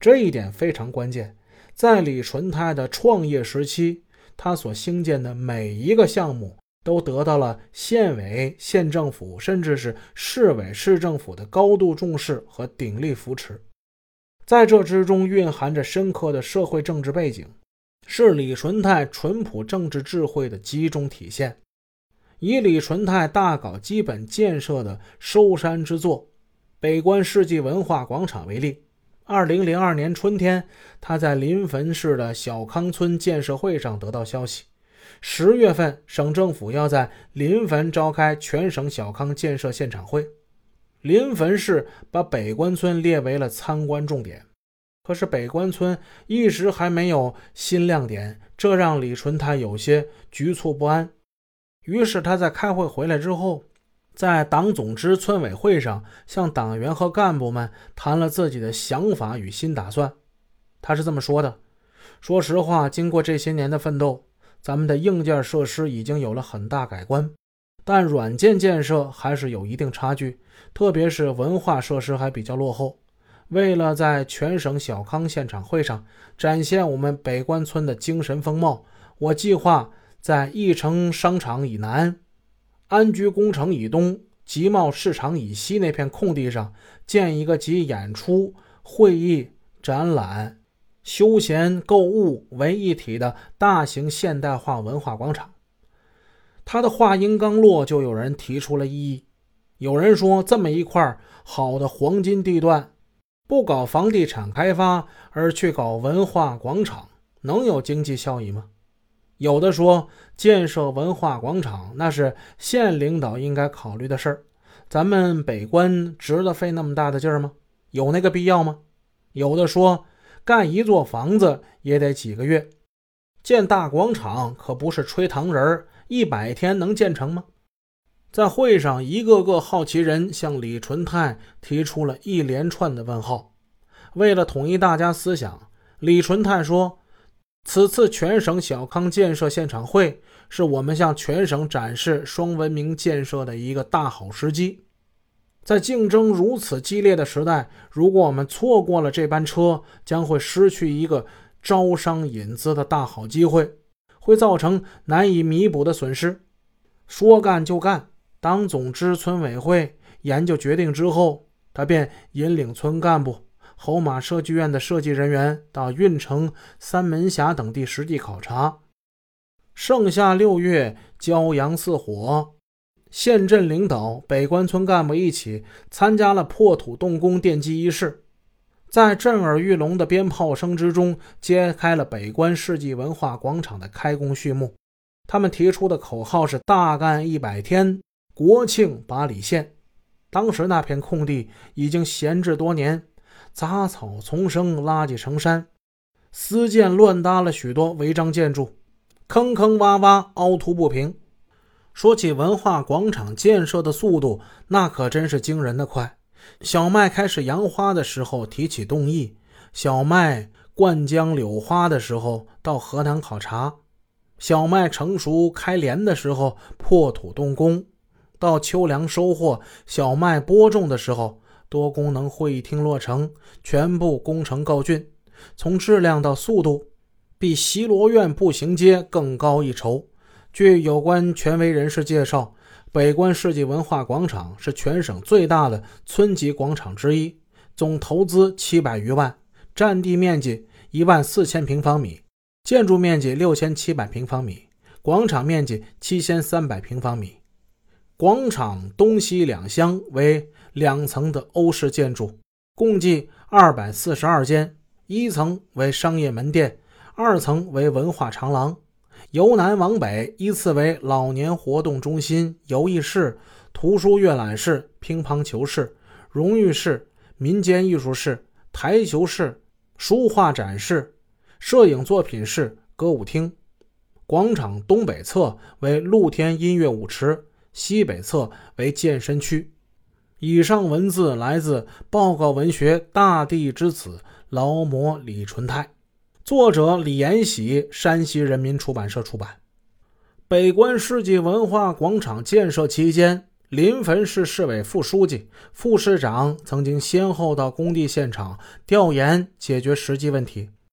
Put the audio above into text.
这一点非常关键。在李纯泰的创业时期，他所兴建的每一个项目都得到了县委、县政府，甚至是市委、市政府的高度重视和鼎力扶持。在这之中蕴含着深刻的社会政治背景，是李纯泰淳朴政治智慧的集中体现。以李纯泰大搞基本建设的收山之作——北关世纪文化广场为例，二零零二年春天，他在临汾市的小康村建设会上得到消息，十月份省政府要在临汾召开全省小康建设现场会。临汾市把北关村列为了参观重点，可是北关村一时还没有新亮点，这让李纯泰有些局促不安。于是他在开会回来之后，在党总支村委会上向党员和干部们谈了自己的想法与新打算。他是这么说的：“说实话，经过这些年的奋斗，咱们的硬件设施已经有了很大改观。”但软件建设还是有一定差距，特别是文化设施还比较落后。为了在全省小康现场会上展现我们北关村的精神风貌，我计划在义城商场以南、安居工程以东、集贸市场以西那片空地上建一个集演出、会议、展览、休闲、购物为一体的大型现代化文化广场。他的话音刚落，就有人提出了异议。有人说，这么一块好的黄金地段，不搞房地产开发，而去搞文化广场，能有经济效益吗？有的说，建设文化广场那是县领导应该考虑的事儿，咱们北关值得费那么大的劲儿吗？有那个必要吗？有的说，干一座房子也得几个月，建大广场可不是吹糖人儿。一百天能建成吗？在会上，一个个好奇人向李纯泰提出了一连串的问号。为了统一大家思想，李纯泰说：“此次全省小康建设现场会是我们向全省展示双文明建设的一个大好时机。在竞争如此激烈的时代，如果我们错过了这班车，将会失去一个招商引资的大好机会。”会造成难以弥补的损失。说干就干，党总支村委会研究决定之后，他便引领村干部、侯马设计院的设计人员到运城、三门峡等地实地考察。盛夏六月，骄阳似火，县镇领导、北关村干部一起参加了破土动工奠基仪式。在震耳欲聋的鞭炮声之中，揭开了北关世纪文化广场的开工序幕。他们提出的口号是“大干一百天，国庆八里线”。当时那片空地已经闲置多年，杂草丛生，垃圾成山，私建乱搭了许多违章建筑，坑坑洼洼，凹凸不平。说起文化广场建设的速度，那可真是惊人的快。小麦开始扬花的时候提起动议，小麦灌浆柳花的时候到河南考察，小麦成熟开镰的时候破土动工，到秋粮收获、小麦播种的时候，多功能会议厅落成，全部工程告竣。从质量到速度，比西罗院步行街更高一筹。据有关权威人士介绍。北关世纪文化广场是全省最大的村级广场之一，总投资七百余万，占地面积一万四千平方米，建筑面积六千七百平方米，广场面积七千三百平方米。广场东西两厢为两层的欧式建筑，共计二百四十二间，一层为商业门店，二层为文化长廊。由南往北依次为老年活动中心、游艺室、图书阅览室、乒乓球室、荣誉室、民间艺术室、台球室、书画展示、摄影作品室、歌舞厅。广场东北侧为露天音乐舞池，西北侧为健身区。以上文字来自报告文学《大地之子》，劳模李纯泰。作者李延喜，山西人民出版社出版。北关世纪文化广场建设期间，临汾市市委副书记、副市长曾经先后到工地现场调研解决实际问题。